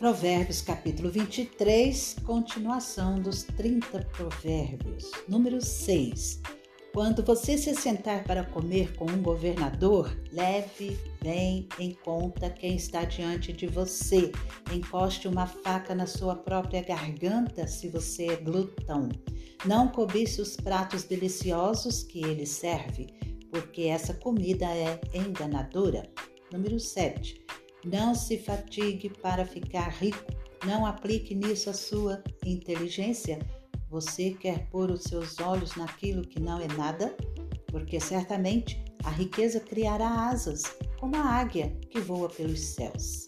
Provérbios capítulo 23, continuação dos 30 provérbios. Número 6. Quando você se sentar para comer com um governador, leve bem em conta quem está diante de você. Encoste uma faca na sua própria garganta se você é glutão. Não cobice os pratos deliciosos que ele serve, porque essa comida é enganadora. Número 7. Não se fatigue para ficar rico. Não aplique nisso a sua inteligência. Você quer pôr os seus olhos naquilo que não é nada? Porque certamente a riqueza criará asas, como a águia que voa pelos céus.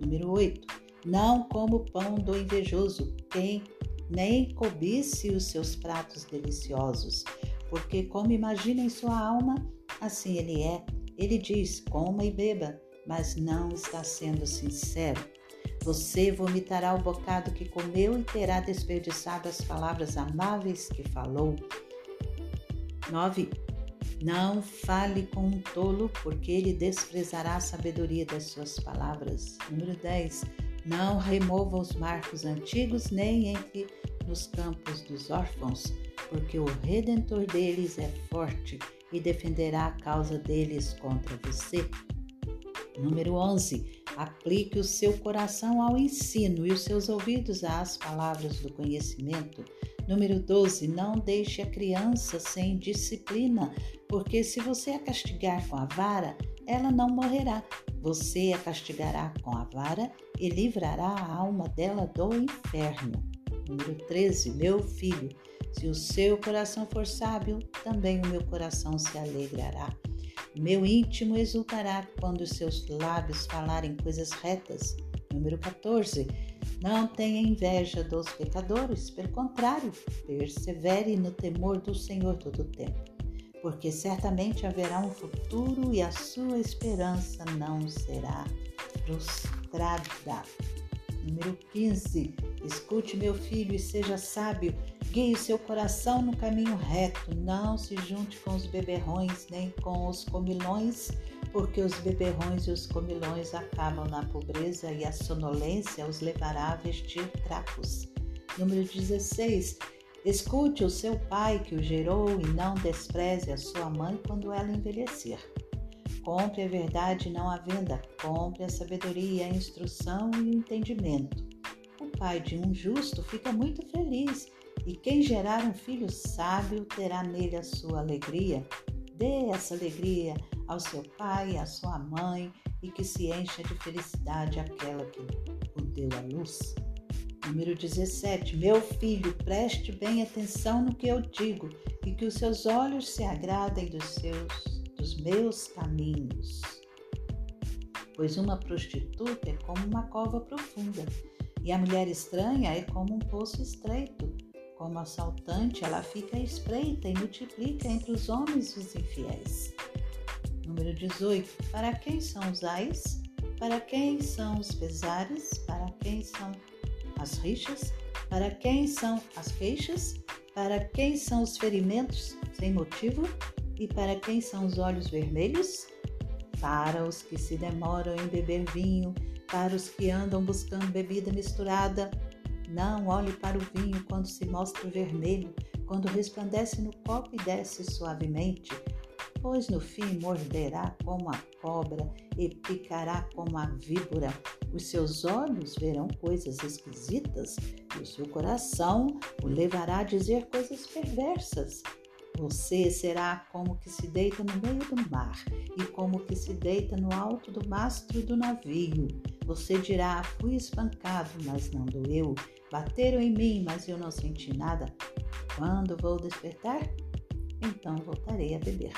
Número 8. Não como o pão do invejoso, quem nem cobice os seus pratos deliciosos, porque como imagina em sua alma, assim ele é. Ele diz: coma e beba mas não está sendo sincero. Você vomitará o bocado que comeu e terá desperdiçado as palavras amáveis que falou. 9. Não fale com um tolo, porque ele desprezará a sabedoria das suas palavras. Número 10. Não remova os marcos antigos, nem entre nos campos dos órfãos, porque o redentor deles é forte e defenderá a causa deles contra você. Número 11. Aplique o seu coração ao ensino e os seus ouvidos às palavras do conhecimento. Número 12. Não deixe a criança sem disciplina, porque se você a castigar com a vara, ela não morrerá. Você a castigará com a vara e livrará a alma dela do inferno. Número 13. Meu filho, se o seu coração for sábio, também o meu coração se alegrará. Meu íntimo exultará quando seus lábios falarem coisas retas. Número 14. Não tenha inveja dos pecadores, pelo contrário, persevere no temor do Senhor todo o tempo, porque certamente haverá um futuro e a sua esperança não será frustrada. Número 15. Escute, meu filho, e seja sábio. Guie seu coração no caminho reto. Não se junte com os beberrões nem com os comilões, porque os beberrões e os comilões acabam na pobreza e a sonolência os levará a vestir trapos. Número 16. Escute o seu pai que o gerou e não despreze a sua mãe quando ela envelhecer. Compre a verdade não a venda, compre a sabedoria, a instrução e o entendimento pai de um justo fica muito feliz, e quem gerar um filho sábio terá nele a sua alegria. Dê essa alegria ao seu pai, à sua mãe, e que se encha de felicidade aquela que o deu à luz. Número 17. Meu filho, preste bem atenção no que eu digo, e que os seus olhos se agradem dos seus dos meus caminhos. Pois uma prostituta é como uma cova profunda e a mulher estranha é como um poço estreito. Como assaltante, ela fica espreita e multiplica entre os homens os infiéis. Número 18. Para quem são os ais? Para quem são os pesares? Para quem são as rixas? Para quem são as queixas? Para quem são os ferimentos sem motivo? E para quem são os olhos vermelhos? Para os que se demoram em beber vinho para os que andam buscando bebida misturada, não olhe para o vinho quando se mostra vermelho, quando resplandece no copo e desce suavemente, pois no fim morderá como a cobra e picará como a víbora. Os seus olhos verão coisas esquisitas e o seu coração o levará a dizer coisas perversas. Você será como que se deita no meio do mar e como que se deita no alto do mastro do navio. Você dirá: Fui espancado, mas não doeu. Bateram em mim, mas eu não senti nada. Quando vou despertar? Então voltarei a beber.